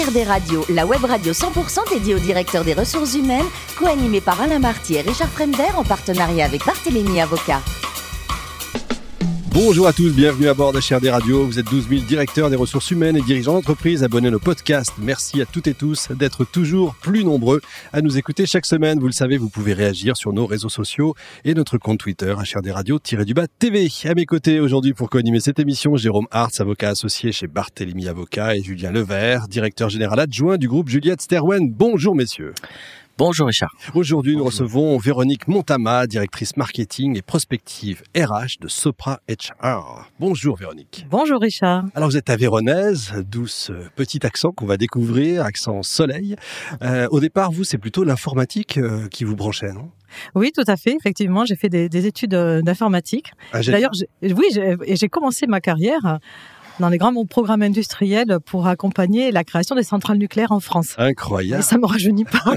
HRD Radio, la web radio 100% dédiée aux directeurs des ressources humaines, co-animée par Alain Marty et Richard Fremder en partenariat avec Barthélémy Avocat. Bonjour à tous, bienvenue à bord d'HRD Radio. Vous êtes 12 000 directeurs des ressources humaines et dirigeants d'entreprise. Abonnez à nos podcasts. Merci à toutes et tous d'être toujours plus nombreux à nous écouter chaque semaine. Vous le savez, vous pouvez réagir sur nos réseaux sociaux et notre compte Twitter, HRD Radio-du-bas TV. À mes côtés aujourd'hui pour co-animer cette émission, Jérôme Hartz, avocat associé chez Barthélemy Avocat et Julien Levert, directeur général adjoint du groupe Juliette Sterwen. Bonjour messieurs. Bonjour Richard. Aujourd'hui, nous recevons Véronique Montama, directrice marketing et prospective RH de Sopra HR. Bonjour Véronique. Bonjour Richard. Alors vous êtes avéronaise, douce petit accent qu'on va découvrir, accent soleil. Euh, au départ, vous, c'est plutôt l'informatique euh, qui vous branchait, non? Oui, tout à fait. Effectivement, j'ai fait des, des études euh, d'informatique. Ah, D'ailleurs, oui, j'ai commencé ma carrière dans les grands programmes industriels pour accompagner la création des centrales nucléaires en France. Incroyable. Et ça me rajeunit pas.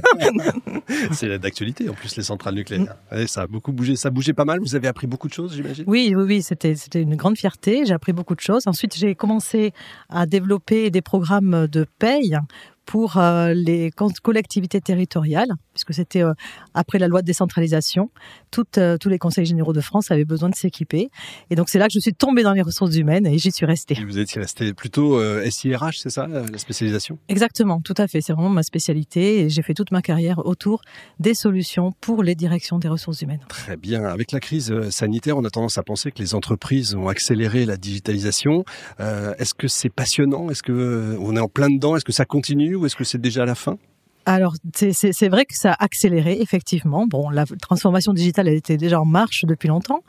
c'est d'actualité en plus les centrales nucléaires. Mm. ça a beaucoup bougé, ça bougeait pas mal. Vous avez appris beaucoup de choses, j'imagine? Oui, oui, oui, c'était c'était une grande fierté. J'ai appris beaucoup de choses. Ensuite, j'ai commencé à développer des programmes de paye pour euh, les collectivités territoriales, puisque c'était euh, après la loi de décentralisation, toutes, euh, tous les conseils généraux de France avaient besoin de s'équiper. Et donc c'est là que je suis tombée dans les ressources humaines et j'y suis restée. Et vous étiez restée plutôt SIRH, c'est ça, la spécialisation? Exactement, tout à fait. C'est vraiment ma spécialité et j'ai fait toute ma carrière autour des solutions pour les directions des ressources humaines. Très bien. Avec la crise sanitaire, on a tendance à penser que les entreprises ont accéléré la digitalisation. Est-ce que c'est passionnant? Est-ce que on est en plein dedans? Est-ce que ça continue? Ou est-ce que c'est déjà la fin? Alors, c'est vrai que ça a accéléré, effectivement. Bon, la transformation digitale, elle était déjà en marche depuis longtemps,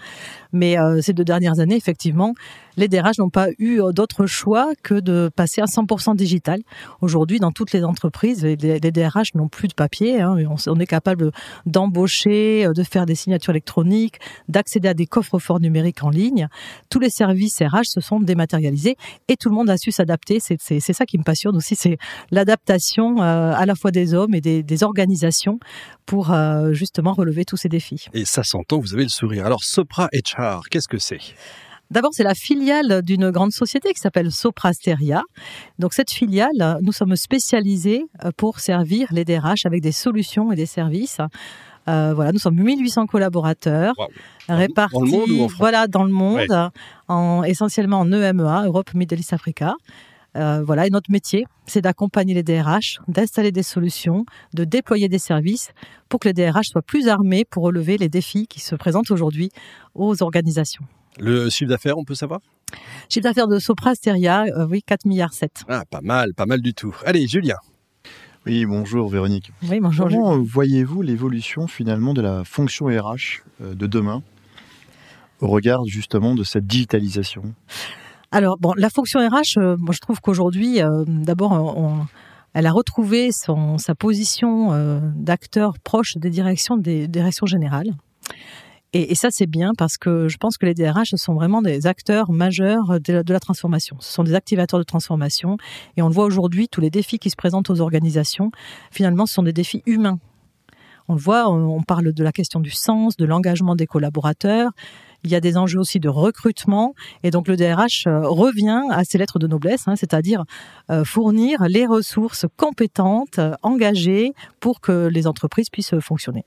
mais euh, ces deux dernières années, effectivement, les DRH n'ont pas eu euh, d'autre choix que de passer à 100% digital. Aujourd'hui, dans toutes les entreprises, les, DRH n'ont plus de papier. Hein, on, est capable d'embaucher, euh, de faire des signatures électroniques, d'accéder à des coffres forts numériques en ligne. Tous les services RH se sont dématérialisés et tout le monde a su s'adapter. C'est ça qui me passionne aussi, c'est l'adaptation euh, à la fois des hommes et des, organisations pour justement relever tous ces défis. Et ça s'entend, vous avez le sourire. Alors, Sopra HR, qu'est-ce que c'est? D'abord, c'est la filiale d'une grande société qui s'appelle Soprasteria. Donc, cette filiale, nous sommes spécialisés euh, pour servir les DRH avec des solutions et des services. Euh, voilà, nous sommes 1800 collaborateurs répartis, dans le monde voilà, dans le monde, en, essentiellement en EMEA, Europe, Middle East, Africa. Euh, voilà, et notre métier, c'est d'accompagner les DRH, d'installer des solutions, de déployer des services pour que les DRH soient plus armés pour relever les défis qui se présentent aujourd'hui aux organisations. Le chiffre d'affaires, on peut savoir? Chiffre d'affaires de Sopra Steria, euh, oui, 4 milliards 7. Ah, pas mal, pas mal du tout. Allez, Julien. Oui, bonjour Véronique. Oui, bonjour. Comment voyez-vous l'évolution finalement de la fonction RH euh, de demain au regard justement de cette digitalisation? Alors, bon, la fonction RH, euh, moi je trouve qu'aujourd'hui, d'abord, elle a retrouvé son, sa position d'acteur proche des directions, des directions générales. Et, ça, c'est bien parce que je pense que les DRH sont vraiment des acteurs majeurs de la, transformation. Ce sont des activateurs de transformation. Et on le voit aujourd'hui, tous les défis qui se présentent aux organisations, finalement, ce sont des défis humains. On le voit, on parle de la question du sens, de l'engagement des collaborateurs. Il y a des enjeux aussi de recrutement. Et donc le DRH euh, revient à ses lettres de noblesse, hein, c'est-à-dire euh, fournir les ressources compétentes, engagées pour que les entreprises puissent fonctionner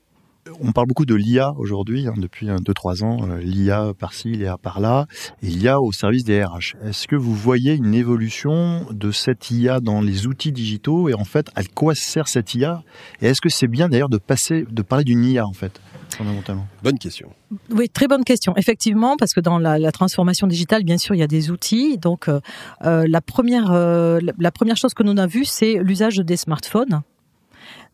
on parle beaucoup de l'IA aujourd'hui, hein, depuis 2-3 ans, euh, l'IA par-ci, l'IA par-là, et l'IA au service des RH. Est-ce que vous voyez une évolution de cette IA dans les outils digitaux et en fait, à quoi sert cette IA Et est-ce que c'est bien d'ailleurs de passer, de parler d'une IA en fait fondamentalement? Bonne question. Oui, très bonne question. Effectivement, parce que dans la, transformation digitale, bien sûr, il y a des outils. Donc, euh, euh, la première, la première chose que nous avons vue, c'est l'usage des smartphones.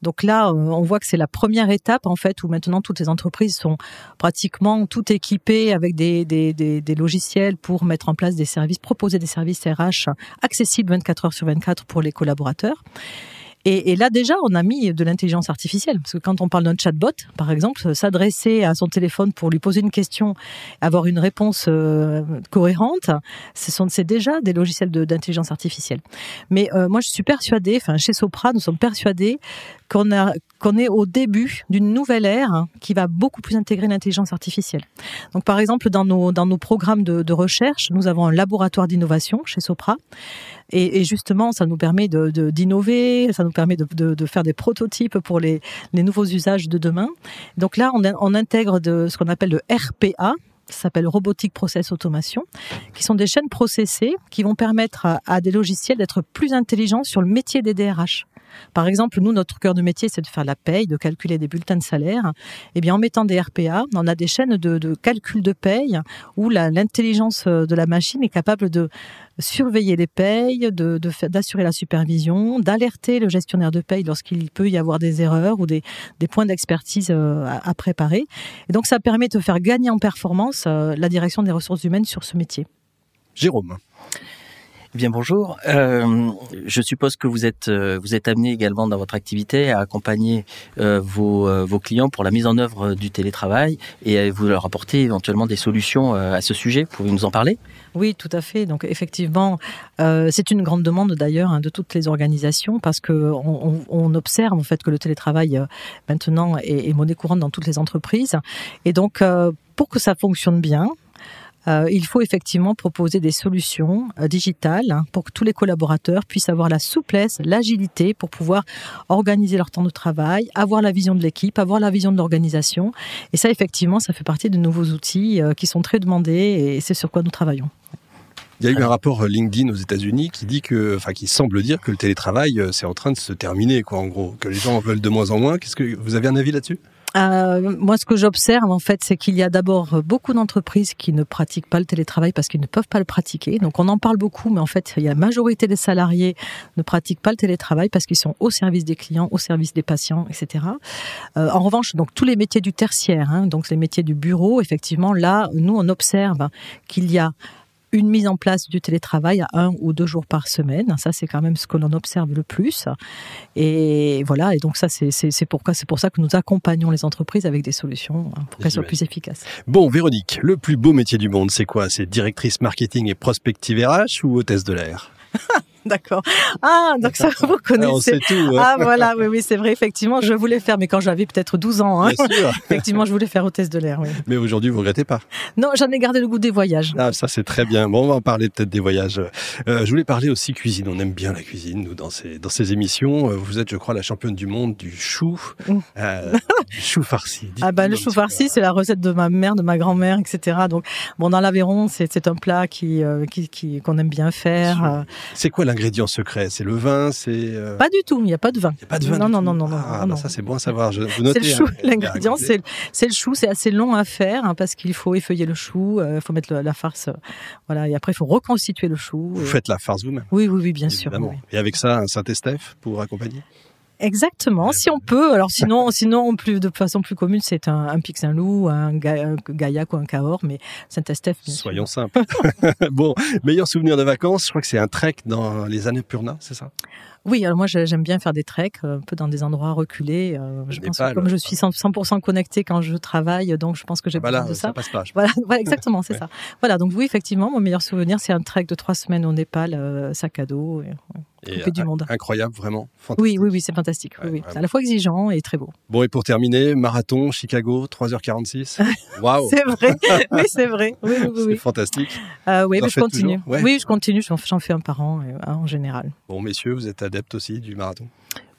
Donc là, euh, on voit que c'est la première étape en fait où maintenant toutes les entreprises sont pratiquement toutes équipées avec des, logiciels pour mettre en place des services, proposer des services RH accessibles 24 heures sur 24 pour les collaborateurs. Et, là déjà, on a mis de l'intelligence artificielle, parce que quand on parle d'un chatbot, par exemple, s'adresser à son téléphone pour lui poser une question, avoir une réponse euh, cohérente, ce sont c'est déjà des logiciels d'intelligence artificielle. Mais euh, moi, je suis persuadée, enfin chez Sopra, nous sommes persuadés qu'on a qu'on est au début d'une nouvelle ère qui va beaucoup plus intégrer l'intelligence artificielle. Donc, par exemple, dans nos, dans nos programmes de, recherche, nous avons un laboratoire d'innovation chez Sopra. Et, justement, ça nous permet d'innover, ça nous permet de, de, faire des prototypes pour les, les nouveaux usages de demain. Donc là, on, intègre de, ce qu'on appelle le RPA, ça s'appelle Robotic Process Automation, qui sont des chaînes processées qui vont permettre à des logiciels d'être plus intelligents sur le métier des DRH. Par exemple, nous, notre cœur de métier, c'est de faire la paye, de calculer des bulletins de salaire. Eh bien, en mettant des RPA, on a des chaînes de, calcul de paye où l'intelligence de la machine est capable de surveiller les payes, d'assurer la supervision, d'alerter le gestionnaire de paye lorsqu'il peut y avoir des erreurs ou des, points d'expertise euh, à, à, préparer. Et donc, ça permet de faire gagner en performance euh, la direction des ressources humaines sur ce métier. Jérôme. Bien bonjour. Euh, je suppose que vous êtes euh, vous êtes amené également dans votre activité à accompagner euh, vos, vos clients pour la mise en œuvre du télétravail et vous leur apporter éventuellement des solutions à ce sujet. Pouvez-vous nous en parler? Oui, tout à fait. Donc effectivement, c'est une grande demande d'ailleurs hein, de toutes les organisations parce que on, observe en fait que le télétravail maintenant est monnaie courante dans toutes les entreprises et donc pour que ça fonctionne bien, euh, il faut effectivement proposer des solutions euh, digitales hein, pour que tous les collaborateurs puissent avoir la souplesse, l'agilité pour pouvoir organiser leur temps de travail, avoir la vision de l'équipe, avoir la vision de l'organisation. Et ça, effectivement, ça fait partie de nouveaux outils euh, qui sont très demandés et c'est sur quoi nous travaillons. Il y a eu un rapport LinkedIn aux États-Unis qui dit que, enfin, qui semble dire que le télétravail, c'est en train de se terminer, quoi, en gros, que les gens en veulent de moins en moins. Qu'est-ce que vous avez un avis là-dessus? Euh, moi, ce que j'observe, en fait, c'est qu'il y a d'abord beaucoup d'entreprises qui ne pratiquent pas le télétravail parce qu'ils ne peuvent pas le pratiquer. Donc, on en parle beaucoup, mais en fait, la majorité des salariés ne pratiquent pas le télétravail parce qu'ils sont au service des clients, au service des patients, etc. Euh, en revanche, donc tous les métiers du tertiaire, hein, donc les métiers du bureau, effectivement, là, nous, on observe qu'il y a une mise en place du télétravail à un ou deux jours par semaine. Ça, c'est quand même ce que l'on observe le plus. Et voilà. Et donc ça, c'est pourquoi c'est pour ça que nous accompagnons les entreprises avec des solutions hein, pour qu'elles soient plus efficaces. Bon, Véronique, le plus beau métier du monde, c'est quoi? C'est directrice marketing et prospective RH ou hôtesse de l'air? D'accord. Ah, donc ça, vous connaissez. Ah, tout, ah, voilà, oui, oui, c'est vrai, effectivement, je voulais faire, mais quand j'avais peut-être 12 ans, hein, effectivement, je voulais faire hôtesse de l'air. Oui. Mais aujourd'hui, vous regrettez pas? Non, j'en ai gardé le goût des voyages. Ah, ça, c'est très bien. Bon, on va en parler peut-être des voyages. Euh, je voulais parler aussi cuisine. On aime bien la cuisine, nous, dans ces, dans ces émissions. Euh, vous êtes, je crois, la championne du monde du chou, euh, du chou farci. Ah, bah, le chou farci, c'est la recette de ma mère, de ma grand-mère, etc. Donc, bon, dans l'Aveyron, c'est un plat qui, euh, qui, qui, qu'on aime bien faire. C'est quoi l'ingrédient secret C'est le vin C'est euh... pas du tout. Il n'y a pas de vin. Il n'y a pas de vin. Non, non, non, non, non, ah, non, Ça c'est bon à savoir. Je, vous notez. C'est le chou. Hein. L'ingrédient, c'est c'est le chou. C'est assez long à faire hein, parce qu'il faut effeuiller le chou. Il euh, faut mettre le, la farce. Euh, voilà. Et après, il faut reconstituer le chou. Vous faites la farce vous-même. Oui, oui, oui, bien Évidemment. sûr. Oui. Et avec ça, un Saint-Estèphe pour accompagner? Exactement, si on peut. Alors sinon, sinon plus de façon plus commune, c'est un, un pic Saint-Loup, un, ga, un gaillac ou un cahors, mais Saint-Estèphe. Soyons simples. bon, meilleur souvenir de vacances, je crois que c'est un trek dans les années Purna, c'est ça? Oui, alors moi j'aime bien faire des treks, un peu dans des endroits reculés. Euh, je pense que comme je suis 100%, connecté quand je travaille, donc je pense que j'ai bah besoin de ça. ça passe pas, voilà, voilà, exactement, c'est ouais. ça. Voilà, donc oui, effectivement, mon meilleur souvenir, c'est un trek de trois semaines au Népal, euh, sac à dos. Et, et du monde. Incroyable, vraiment. Oui, oui, oui, c'est fantastique. Ouais, oui, oui. C'est à la fois exigeant et très beau. Bon, et pour terminer, marathon, Chicago, 3h46. Waouh C'est vrai, oui, c'est vrai. Oui, oui, oui. C'est fantastique. Euh, oui, mais je continue. Ouais. Oui, je continue, j'en fais un par an euh, en général. Bon, messieurs, vous êtes adeptes aussi du marathon?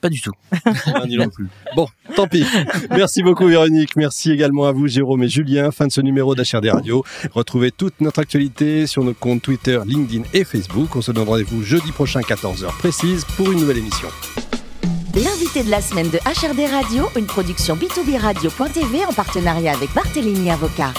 Pas du tout. Ni non plus. Bon, tant pis. Merci beaucoup Véronique. Merci également à vous Jérôme et Julien. Fin de ce numéro d'HRD Radio. Retrouvez toute notre actualité sur nos comptes Twitter, LinkedIn et Facebook. On se donne rendez-vous jeudi prochain 14h précise pour une nouvelle émission. L'invité de la semaine de HRD Radio, une production b2b radio.tv en partenariat avec Barthélémy Avocat.